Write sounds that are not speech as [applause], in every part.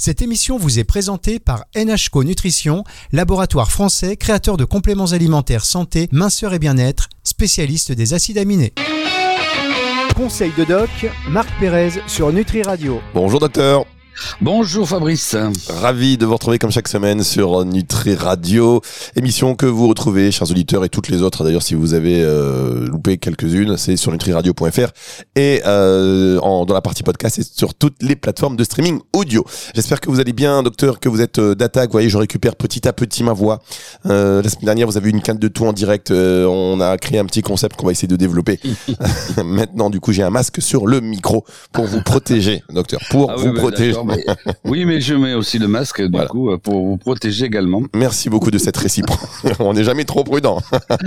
Cette émission vous est présentée par NHCO Nutrition, laboratoire français créateur de compléments alimentaires santé, minceur et bien-être, spécialiste des acides aminés. Conseil de doc, Marc Pérez sur Nutri Radio. Bonjour docteur. Bonjour Fabrice. Ravi de vous retrouver comme chaque semaine sur Nutri Radio, émission que vous retrouvez, chers auditeurs et toutes les autres. D'ailleurs, si vous avez euh, loupé quelques-unes, c'est sur nutriradio.fr et euh, en, dans la partie podcast et sur toutes les plateformes de streaming audio. J'espère que vous allez bien, docteur, que vous êtes euh, d'attaque. Vous voyez, je récupère petit à petit ma voix. Euh, la semaine dernière, vous avez eu une canne de tout en direct. Euh, on a créé un petit concept qu'on va essayer de développer. [laughs] Maintenant, du coup, j'ai un masque sur le micro pour vous protéger, docteur, pour Ah vous oui, bah, protéger. Mais- [laughs] oui, mais je mets aussi le masque du Voilà. coup euh, pour vous protéger également. Merci beaucoup de cette réciproque. [laughs] on n'est jamais trop prudent.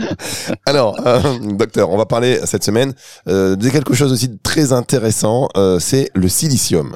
[laughs] Alors, euh, docteur, on va parler cette semaine euh, de quelque chose aussi de très intéressant, euh, c'est le silicium.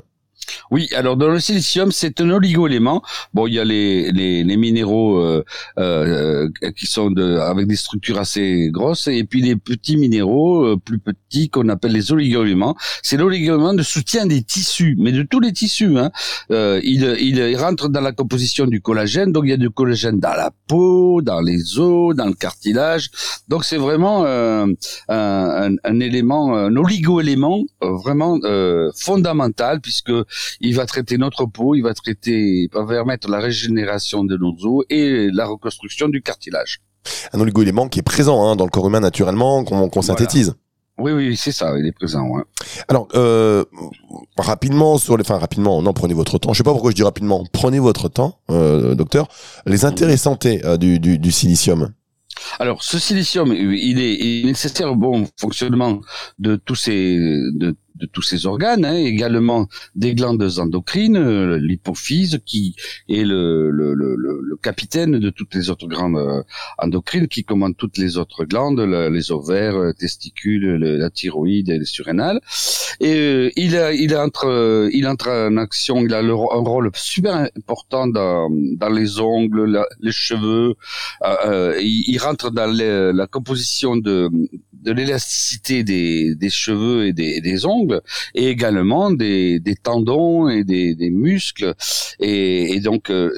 Oui, alors dans le silicium, c'est un oligo-élément. Bon, il y a les les, les minéraux euh, euh, qui sont de avec des structures assez grosses et puis les petits minéraux euh, plus petits qu'on appelle les oligo-éléments. C'est l'oligo-élément de soutien des tissus, mais de tous les tissus. Hein. Euh, il, il rentre dans la composition du collagène, donc il y a du collagène dans la peau, dans les os, dans le cartilage. Donc c'est vraiment euh, un, un, élément, un oligo-élément euh, vraiment fondamental puisque il va traiter notre peau, il va traiter, il va permettre la régénération de nos os et la reconstruction du cartilage. Un oligo-élément qui est présent hein, dans le corps humain naturellement, qu'on Voilà. synthétise. Oui, oui, c'est ça, il est présent. Alors, euh, rapidement sur les, enfin rapidement, non, prenez votre temps. Je sais pas pourquoi je dis rapidement. Prenez votre temps, euh, docteur. Les intérêts santé euh, du, du, du silicium. Alors, ce silicium, il est, il est nécessaire au bon fonctionnement de tous ces, de, de tous ces organes, hein, également des glandes endocrines, euh, l'hypophyse qui est le, le, le, le- capitaine de toutes les autres glandes euh, endocrines qui commandent toutes les autres glandes, le- les ovaires, euh, testicules, le- la thyroïde et les surrénales. Et il a, il entre, il entre en action, il a un rôle super important dans, dans les ongles, les cheveux, il, rentre dans la composition de, de l'élasticité des, des cheveux et des, des ongles, et également des, tendons et des, muscles, et, et donc euh,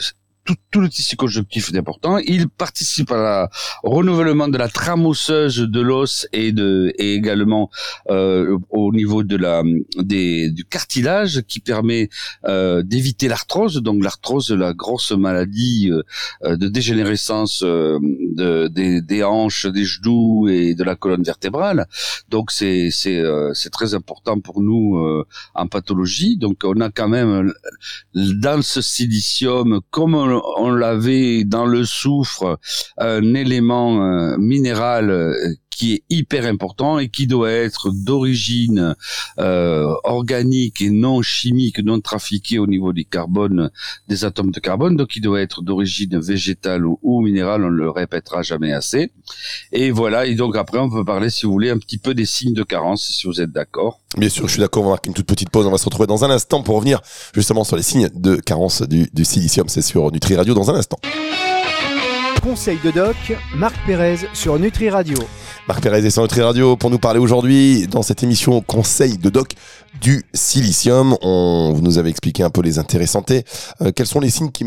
tout, tout le tissu conjonctif est important. Il participe à la, renouvellement de la trame osseuse de l'os et de et également euh, au niveau de la des, du cartilage qui permet euh, d'éviter l'arthrose. Donc l'arthrose, la grosse maladie euh, de dégénérescence euh, de, des, des hanches, des genoux et de la colonne vertébrale. Donc c'est c'est euh, c'est très important pour nous euh, en pathologie. Donc on a quand même dans ce silicium, comme on, on l'avait dans le soufre, un élément euh, minéral euh, qui est hyper important et qui doit être d'origine euh, organique et non chimique, non trafiqué au niveau du carbone, des atomes de carbone, donc il doit être d'origine végétale ou, ou minérale, on le répétera jamais assez. Et voilà, et donc après on peut parler, si vous voulez, un petit peu des signes de carence, si vous êtes d'accord. Bien sûr, je suis d'accord. On va marquer une toute petite pause. On va se retrouver dans un instant pour revenir justement sur les signes de carence du, du silicium. C'est sur Nutri Radio dans un instant. Conseil de doc, Marc Pérez sur Nutri Radio. Marc Pérez est sur Nutri Radio pour nous parler aujourd'hui dans cette émission Conseil de doc du silicium. On, vous nous avez expliqué un peu les intérêts santé. Euh, quels sont les signes qui,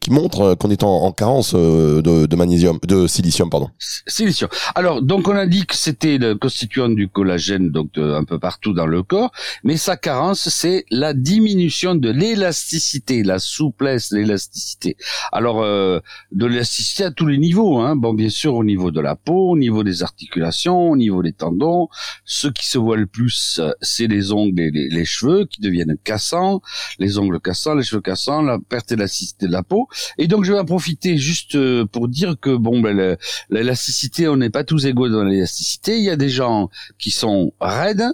qui montrent euh, qu'on est en, en carence euh, de, de magnésium, de silicium, pardon? Silicium. Alors, donc on a dit que c'était le constituant du collagène, donc de- un peu partout dans le corps, mais sa carence, c'est la diminution de l'élasticité, la souplesse, l'élasticité. Alors, euh, de l'élasticité à tous les niveaux. Hein. Bon, bien sûr, au niveau de la peau, au niveau des articulations, au niveau des tendons. Ce qui se voit le plus, euh, c'est les ongles les, cheveux qui deviennent cassants, les ongles cassants, les cheveux cassants, la perte d'élasticité de la peau. Et donc, je vais en profiter juste euh, pour dire que bon, ben, l'élasticité, on n'est pas tous égaux dans l'élasticité. Il y a des gens qui sont raides,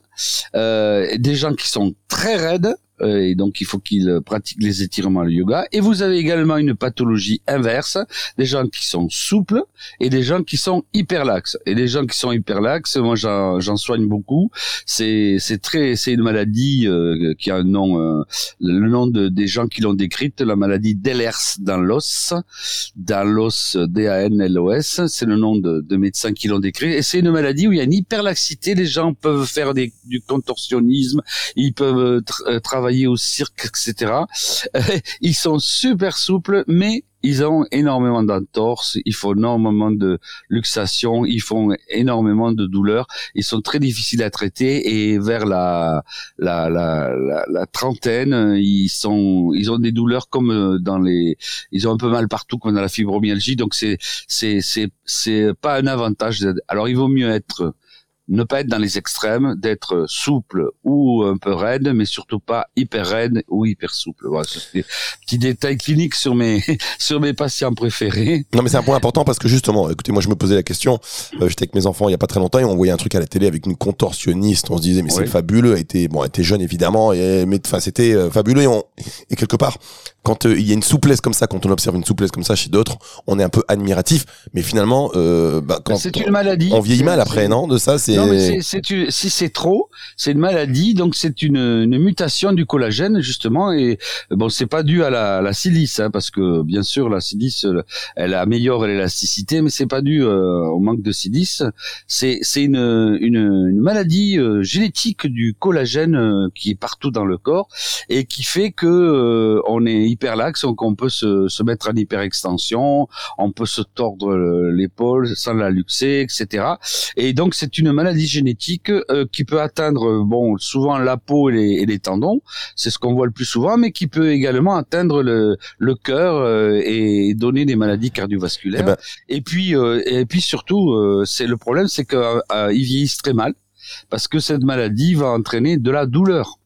euh, des gens qui sont très raides, et donc il faut qu'ils pratiquent les étirements, le yoga. Et vous avez également une pathologie inverse, des gens qui sont souples et des gens qui sont hyperlaxes. Et les gens qui sont hyperlaxes, moi j'en soigne beaucoup. C'est très c'est une maladie euh, qui a un nom, euh, le nom de, des gens qui l'ont décrite, la maladie d'Ehlers dans l'os, dans l'os D-A-N-L-O-S. C'est le nom de, de médecins qui l'ont décrit. Et c'est une maladie où il y a une hyperlaxité. Les gens peuvent faire des, du contorsionnisme, ils peuvent euh, euh, travailler au cirque, etc. ils sont super souples, mais ils ont énormément d'entorses, ils font énormément de luxation, ils font énormément de douleurs, ils sont très difficiles à traiter et vers la trentaine, ils ont des douleurs comme euh, dans les ils ont un peu mal partout comme dans la fibromyalgie donc c'est c'est c'est c'est pas un avantage. Alors il vaut mieux être ne pas être dans les extrêmes, d'être souple ou un peu raide, mais surtout pas hyper raide ou hyper souple. Voilà, c'est des petits détails cliniques sur mes [laughs] sur mes patients préférés. Non, mais c'est un point important parce que justement, écoutez, moi je me posais la question. Euh, J'étais avec mes enfants il y a pas très longtemps et on voyait un truc à la télé avec une contorsionniste. On se disait mais c'est fabuleux. Elle était bon, elle était jeune évidemment, et mais enfin c'était euh, fabuleux et, on, et quelque part quand euh, il y a une souplesse comme ça, quand on observe une souplesse comme ça chez d'autres, on est un peu admiratif. Mais finalement, euh, bah, quand c'est une maladie. On vieillit mal après, non De ça, c'est. Si c'est trop, c'est une maladie, donc c'est une, une, mutation du collagène justement. Et bon, c'est pas dû à la, la silice, hein, parce que bien sûr la silice, elle améliore l'élasticité, mais c'est pas dû euh, au manque de silice. C'est c'est une, une, une maladie euh, génétique du collagène qui est partout dans le corps et qui fait que on est hyperlaxe, donc on peut se, se mettre en hyperextension, on peut se tordre l'épaule sans la luxer, etc. Et donc c'est une maladie génétique euh, qui peut atteindre, bon, souvent la peau et les, et les tendons, c'est ce qu'on voit le plus souvent, mais qui peut également atteindre le, le cœur euh, et donner des maladies cardiovasculaires. Eh ben et puis euh, et puis surtout, c'est le problème, c'est qu'ils vieillissent très mal parce que cette maladie va entraîner de la douleur.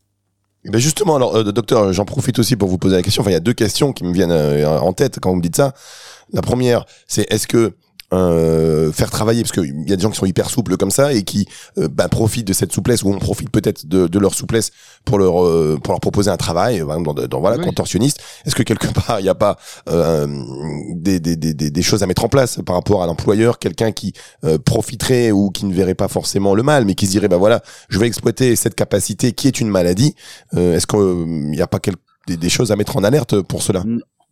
Ben justement, alors, euh, docteur, j'en profite aussi pour vous poser la question. Enfin, il y a deux questions qui me viennent euh, en tête quand vous me dites ça. La première, c'est est-ce que euh, faire travailler parce qu'il y a des gens qui sont hyper souples comme ça et qui euh, bah, profitent de cette souplesse ou on profite peut-être de, de, leur souplesse pour leur euh, pour leur proposer un travail dans, dans, voilà contorsionniste. Est-ce que quelque [laughs] part il n'y a pas des, des, des, des, choses à mettre en place par rapport à l'employeur quelqu'un qui profiterait ou qui ne verrait pas forcément le mal mais qui se dirait bah voilà je vais exploiter cette capacité qui est une maladie. Est-ce qu'il n'y a pas quelque des, des, choses à mettre en alerte pour cela?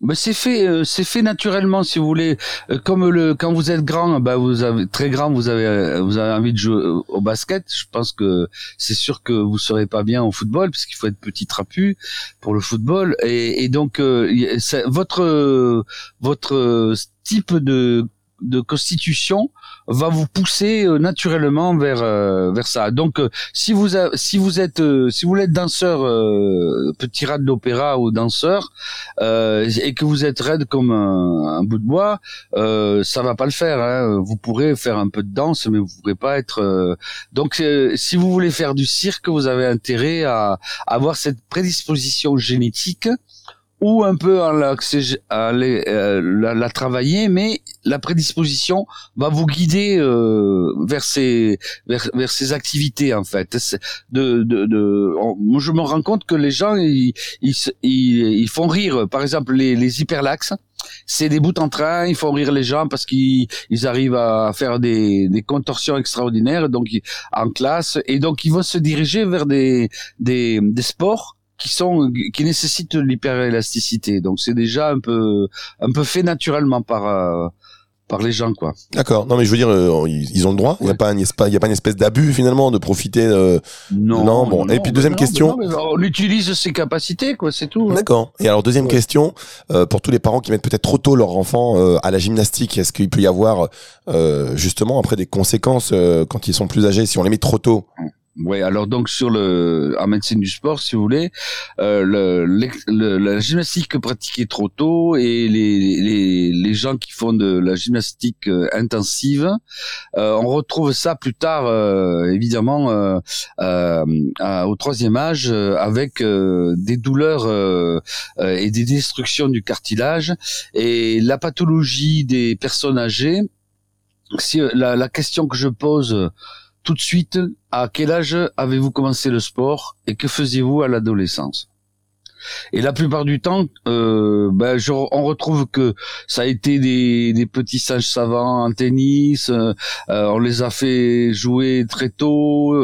Mais c'est fait, euh, c'est fait naturellement, si vous voulez. Euh, comme le, quand vous êtes grand, bah vous avez très grand, vous avez, euh, vous avez envie de jouer au basket. Je pense que c'est sûr que vous serez pas bien au football, puisqu'il faut être petit trapu pour le football. Et, et donc, votre, votre type de de constitution va vous pousser euh, naturellement vers euh, vers ça. Donc euh, si vous si vous êtes si vous voulez danseur petit rat d'opéra ou danseur et que vous êtes raide comme un, bout de bois, ça va pas le faire. Hein. Vous pourrez faire un peu de danse, mais vous pourrez pas être. Donc si vous voulez faire du cirque, vous avez intérêt à avoir cette prédisposition génétique ou un peu à, la, euh, la, travailler, mais la prédisposition va vous guider euh, vers ces vers, vers ces activités en fait. De, de, de je me rends compte que les gens ils, ils, ils, font rire. Par exemple les, les hyperlaxes, c'est des bouts en train, ils font rire les gens parce qu'ils ils arrivent à faire des, des contorsions extraordinaires donc en classe et donc ils vont se diriger vers des des, des sports qui sont qui nécessitent l'hyperélasticité. Donc c'est déjà un peu un peu fait naturellement par euh, par les gens quoi. D'accord. Non mais je veux dire euh, ils, ont le droit. Il n'y a pas il y a pas une espèce d'abus finalement de profiter. Euh, non, non. Bon. et puis deuxième question. on utilise ses capacités quoi, c'est tout. Hein. D'accord. Et alors deuxième question pour tous les parents qui mettent peut-être trop tôt leur enfant à la gymnastique, est-ce qu'il peut y avoir justement après des conséquences quand ils sont plus âgés si on les met trop tôt? Oui, alors donc sur le en médecine du sport, si vous voulez, euh, le, la gymnastique pratiquée trop tôt et les, les, les, gens qui font de la gymnastique euh, intensive, euh, on retrouve ça plus tard, euh, évidemment, au troisième âge, avec des douleurs et des destructions du cartilage et la pathologie des personnes âgées. Si la, la question que je pose tout de suite, à quel âge avez-vous commencé le sport et que faisiez-vous à l'adolescence? Et la plupart du temps, euh, ben, on retrouve que ça a été des, des petits singes savants en tennis. Euh, euh, on les a fait jouer très tôt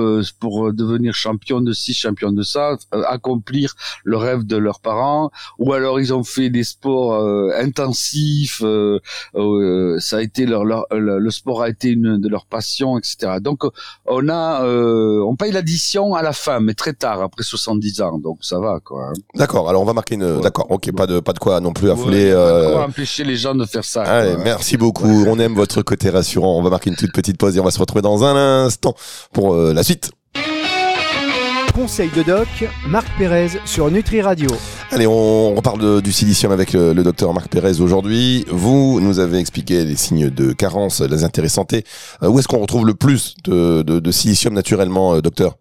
pour devenir champion de ci, champion de ça, accomplir le rêve de leurs parents. Ou alors ils ont fait des sports intensifs. ça a été leur, leur, le sport a été une de leurs passions, etc. Donc on a on paye l'addition à la fin, mais très tard, après 70 ans. Donc ça va quoi. Hein. D'accord. Alors on va marquer une. D'accord. Ok. Pas de pas de quoi non plus affoler. Ouais, euh... empêcher les gens de faire ça. Allez, merci beaucoup. on aime votre côté rassurant. On va marquer une toute petite pause et on va se retrouver dans un instant pour euh, la suite. Conseil de doc, Marc Pérez sur Nutri Radio. Allez, on reparle du silicium avec le, docteur Marc Pérez aujourd'hui. Vous nous avez expliqué les signes de carence, les intérêts santé. Euh, où est-ce qu'on retrouve le plus de, de, de silicium naturellement, euh, docteur?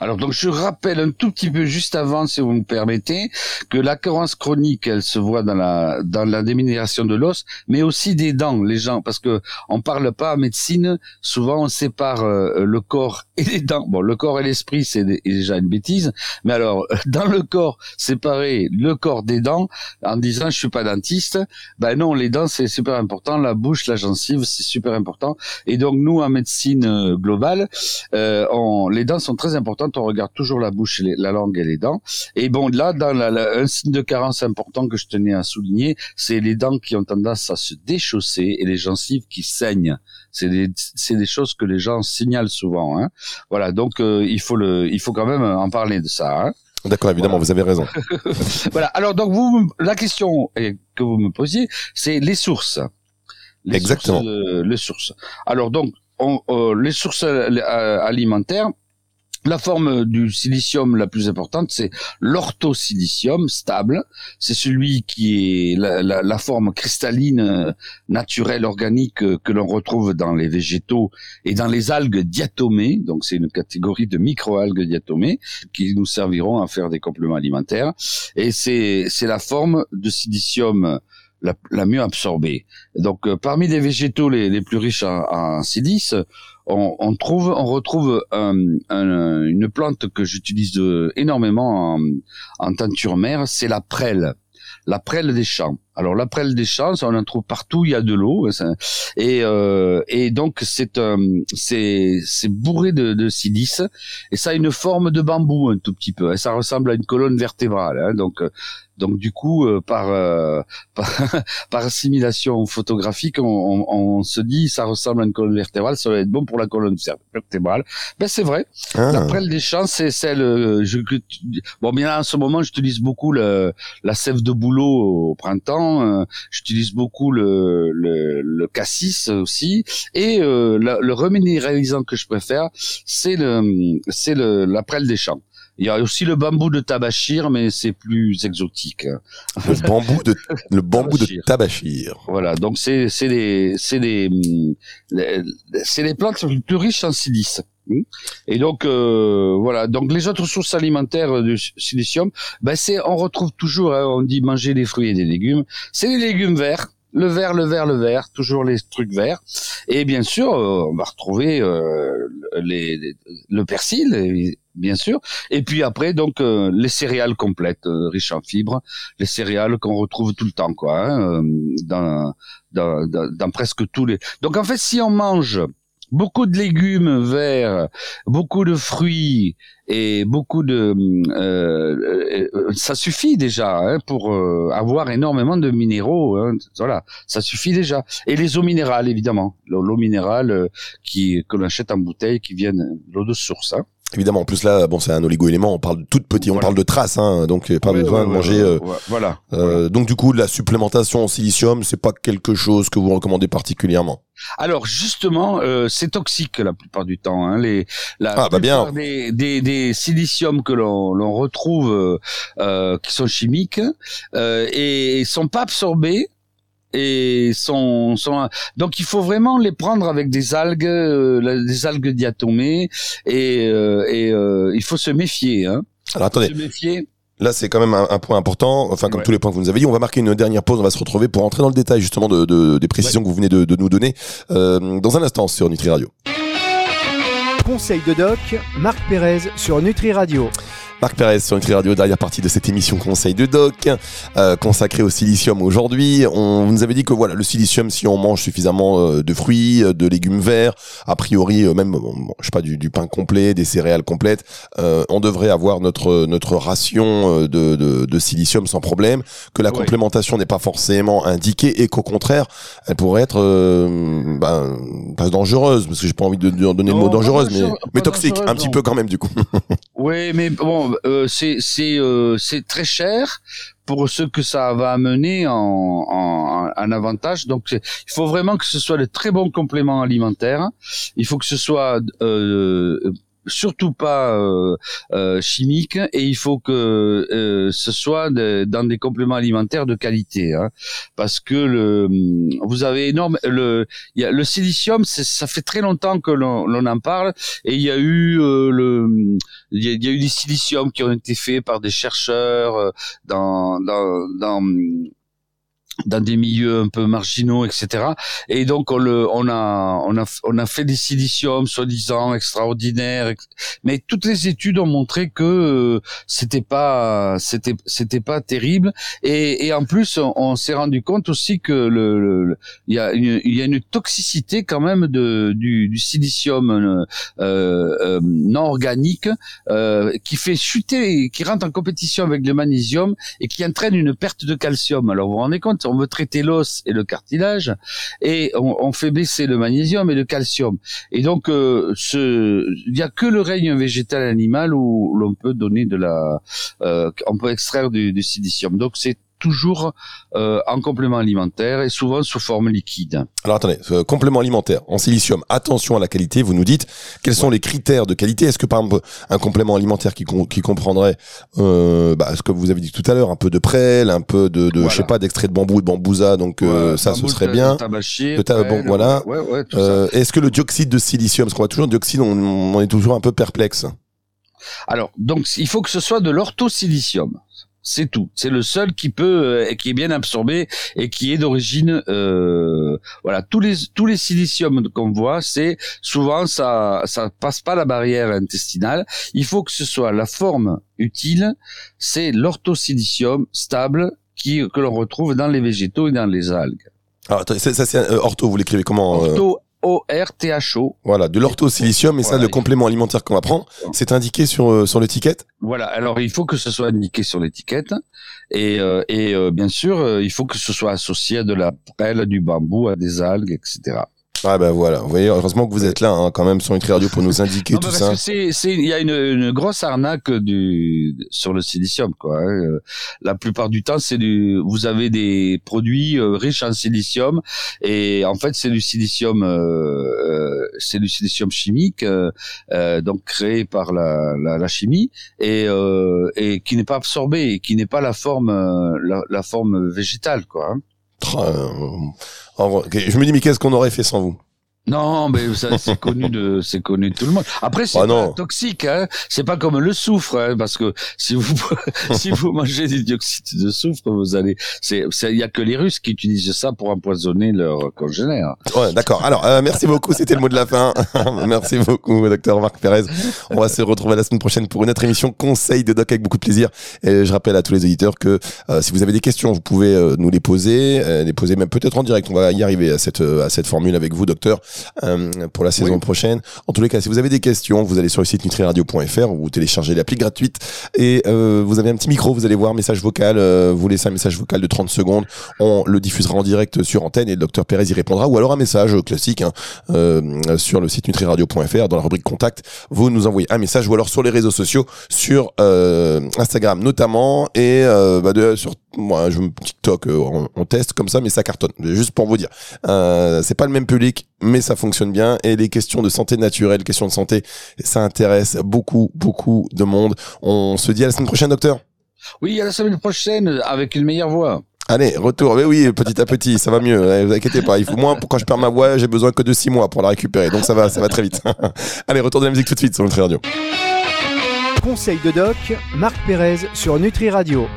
Alors donc je rappelle un tout petit peu juste avant, si vous me permettez, que la carence chronique, elle se voit dans la dans la déminéralisation de l'os, mais aussi des dents, les gens, parce que on parle pas en médecine, souvent on sépare euh, le corps et les dents. Bon, le corps et l'esprit, c'est déjà une bêtise, mais alors [laughs] dans le corps, séparer le corps des dents en disant je suis pas dentiste, ben non, les dents c'est super important, la bouche, la gencive, c'est super important, et donc nous en médecine euh, globale, euh, on, les dents sont très importantes on regarde toujours la bouche, la langue et les dents. Et bon, là, dans un signe de carence important que je tenais à souligner, c'est les dents qui ont tendance à se déchausser et les gencives qui saignent. C'est des, des choses que les gens signalent souvent. Hein. Voilà, donc euh, il faut le, il faut quand même en parler de ça. Hein. D'accord, évidemment, vous avez raison. [laughs] voilà. Alors donc vous, la question que vous me posiez, c'est les sources. Exactement. les sources. Alors donc euh, les sources euh, alimentaires la forme du silicium la plus importante, c'est l'orthosilicium stable. C'est celui qui est la, forme cristalline euh, naturelle organique euh, que l'on retrouve dans les végétaux et dans les algues diatomées. Donc c'est une catégorie de microalgues diatomées qui nous serviront à faire des compléments alimentaires. Et c'est la forme de silicium la, mieux absorbée. Donc euh, parmi les végétaux les, plus riches en silice, on, trouve, on retrouve une plante que j'utilise énormément en, en teinture mère, c'est la prêle la prêle des champs. Alors la prêle des champs, on en trouve partout, il y a de l'eau et euh, et donc c'est c'est c'est bourré de, de silice et ça a une forme de bambou un tout petit peu. Ça ressemble à une colonne vertébrale. Hein, donc donc du coup, euh, par, euh, [laughs] par, assimilation photographique, on, on, se dit ça ressemble à une colonne vertébrale, ça va être bon pour la colonne vertébrale. Ben c'est vrai. Ah. La prêle des champs, c'est celle. Euh, je, bon, bien en ce moment, j'utilise beaucoup le, la sève de bouleau au printemps. j'utilise beaucoup le, le, le, cassis aussi, et le reminéralisant que je préfère, c'est le, c'est le, la prêle des champs. Il y a aussi le bambou de Tabachir, mais c'est plus exotique. Le bambou de le [laughs] bambou de Tabachir. Voilà, donc c'est c'est des c'est des c'est les plantes les plus riches en silice. Et donc euh, voilà, donc les autres sources alimentaires du silicium, ben c'est on retrouve toujours, hein, on dit manger des fruits et des légumes, c'est les légumes verts le vert, le vert, le vert, toujours les trucs verts. Et bien sûr, euh, on va retrouver euh, les, le persil, bien sûr. Et puis après, donc euh, les céréales complètes, riches en fibres, les céréales qu'on retrouve tout le temps, quoi, hein, dans, dans, dans, presque tous les. Donc en fait, si on mange beaucoup de légumes verts, beaucoup de fruits et beaucoup de euh, euh, ça suffit déjà hein, pour euh, avoir énormément de minéraux hein, voilà ça suffit déjà et les eaux minérales évidemment l'eau minérale qui que l'on achète en bouteille qui viennent l'eau de source hein. Évidemment, en plus là, bon, c'est un oligo-élément. On parle de toute petite, on parle de traces, hein, donc pas besoin de manger. voilà. Donc du coup, la supplémentation en silicium, c'est pas quelque chose que vous recommandez particulièrement. Alors justement, euh, c'est toxique la plupart du temps. Hein, les la ah, bah bien. Des, des, des siliciums que l'on retrouve euh, euh, qui sont chimiques euh, et sont pas absorbés et sont, sont donc il faut vraiment les prendre avec des algues euh, des algues diatomées et, et il faut se méfier hein. Alors attendez. Se méfier. Là, c'est quand même un, point important. Enfin, comme tous les points que vous nous avez dit, on va marquer une dernière pause. On va se retrouver pour entrer dans le détail justement de, de des précisions que vous venez de, de nous donner euh, dans un instant sur Nutri Radio. Conseil de doc, Marc Pérez sur Nutri Radio. Marc Pérez sur Nutri Radio, dernière partie de cette émission Conseil de Doc, euh, consacrée au silicium aujourd'hui. On nous avait dit que voilà, le silicium, si on mange suffisamment euh, de fruits, euh, de légumes verts, a priori euh, même, je sais pas, du, du, pain complet, des céréales complètes, on devrait avoir notre notre ration de, de, de silicium sans problème. Que la complémentation n'est pas forcément indiquée et qu'au contraire, elle pourrait être ben, pas dangereuse, parce que j'ai pas envie de, donner le mot dangereuse, mais, mais toxique, un petit peu quand même du coup. [laughs] oui, mais bon, euh, c'est c'est euh, c'est très cher pour ce que ça va amener en, en, en avantage. Donc, il faut vraiment que ce soit de très bons compléments alimentaires. Il faut que ce soit euh, surtout pas euh, euh, chimique et il faut que euh, ce soit dans des compléments alimentaires de qualité hein, parce que le vous avez énorme le le silicium ça fait très longtemps que l'on en parle et il y a eu le il y, a, eu des siliciums qui ont été faits par des chercheurs dans dans dans des milieux un peu marginaux, etc. Et donc on le, on a, on a, on a fait des siliciums soi-disant extraordinaires, mais toutes les études ont montré que euh, c'était pas, c'était, c'était pas terrible. Et, et en plus, on, s'est rendu compte aussi que le, il y a une, il y a une toxicité quand même de du, du silicium euh, euh, non organique euh, qui fait chuter, qui rentre en compétition avec le magnésium et qui entraîne une perte de calcium. Alors vous vous rendez compte on veut traiter l'os et le cartilage, et on, fait baisser le magnésium et le calcium. Et donc, euh, il n'y a que le règne végétal animal où l'on peut donner de la, euh, on peut extraire du, du silicium. Donc c'est toujours euh, en complément alimentaire et souvent sous forme liquide. Alors attendez, euh, complément alimentaire en silicium, attention à la qualité, vous nous dites quels sont les critères de qualité? Est-ce que par exemple un complément alimentaire qui, qui comprendrait euh, bah, ce que vous avez dit tout à l'heure, un peu de prêle, un peu de, de je sais pas, d'extrait de bambou, de bambousa, donc euh, ça ce serait bien. De bon, voilà. Euh, est-ce que le dioxyde de silicium, parce qu'on voit toujours le dioxyde, on, on est toujours un peu perplexe. Alors, donc, il faut que ce soit de l'orthosilicium. C'est tout. C'est le seul qui peut, euh, qui est bien absorbé et qui est d'origine, euh, voilà. Tous les tous les siliciums qu'on voit, c'est souvent ça ça passe pas la barrière intestinale. Il faut que ce soit la forme utile. C'est l'orthosilicium stable qui que l'on retrouve dans les végétaux et dans les algues. Alors, ça, c'est euh, ortho. Vous l'écrivez comment Ortho O-R-T-H-O. Voilà, de l'orthosilicium, et ça, le complément alimentaire qu'on va prendre, c'est indiqué sur euh, sur l'étiquette? Voilà, alors il faut que ce soit indiqué sur l'étiquette, et euh, et euh, bien sûr, il faut que ce soit associé à de la prêle, du bambou, à des algues, etc. Ah ben voilà, vous voyez, heureusement que vous êtes là hein, quand même sur Nutri Radio pour nous [laughs] indiquer tout ça. C'est, c'est, il y a une, une, grosse arnaque du sur le silicium quoi. Hein. La plupart du temps, c'est du, vous avez des produits euh, riches en silicium et en fait c'est du silicium, euh, euh c'est du silicium chimique, euh, donc créé par la, la, la chimie et et qui n'est pas absorbé, et qui n'est pas la forme la, la forme végétale quoi. Hein. Je me dis, mais qu'est-ce qu'on aurait fait sans vous? Non, mais ça c'est [laughs] connu de c'est connu de tout le monde. Après c'est ah toxique, hein. C'est pas comme le soufre, hein, parce que si vous [laughs] si vous mangez du dioxyde de soufre, vous allez c'est il y a que les Russes qui utilisent ça pour empoisonner leurs congénères. Ouais, d'accord. Alors euh, merci beaucoup, c'était le mot de la fin. [laughs] merci beaucoup, docteur Marc Pérez. On va se retrouver la semaine prochaine pour une autre émission Conseil de doc avec beaucoup de plaisir. Et je rappelle à tous les éditeurs que euh, si vous avez des questions, vous pouvez euh, nous les poser, les poser même peut-être en direct. On va y arriver à cette à cette formule avec vous, docteur. Euh, pour la saison prochaine. En tous les cas, si vous avez des questions, vous allez sur le site nutriradio.fr ou vous téléchargez l'appli gratuite. Et euh, vous avez un petit micro, vous allez voir message vocal, euh, vous laissez un message vocal de 30 secondes, on le diffusera en direct sur antenne et le docteur Pérez y répondra. Ou alors un message classique hein, sur le site nutriradio.fr dans la rubrique contact, vous nous envoyez un message ou alors sur les réseaux sociaux sur Instagram notamment et bah de, sur moi je TikTok on, on, teste comme ça mais ça cartonne. Juste pour vous dire. C'est pas le même public mais ça fonctionne bien. Et les questions de santé naturelle, questions de santé, ça intéresse beaucoup, beaucoup de monde. On se dit à la semaine prochaine, docteur. Oui, à la semaine prochaine, avec une meilleure voix. Allez, retour. Mais oui, petit à petit, ça va mieux. Ne vous inquiétez pas. Il faut moins, quand je perds ma voix, j'ai besoin que de six mois pour la récupérer. Donc ça va, ça va très vite. [laughs] Allez, retour de la musique tout de suite sur Nutri Radio. Conseil de doc, Marc Pérez sur Nutri Radio.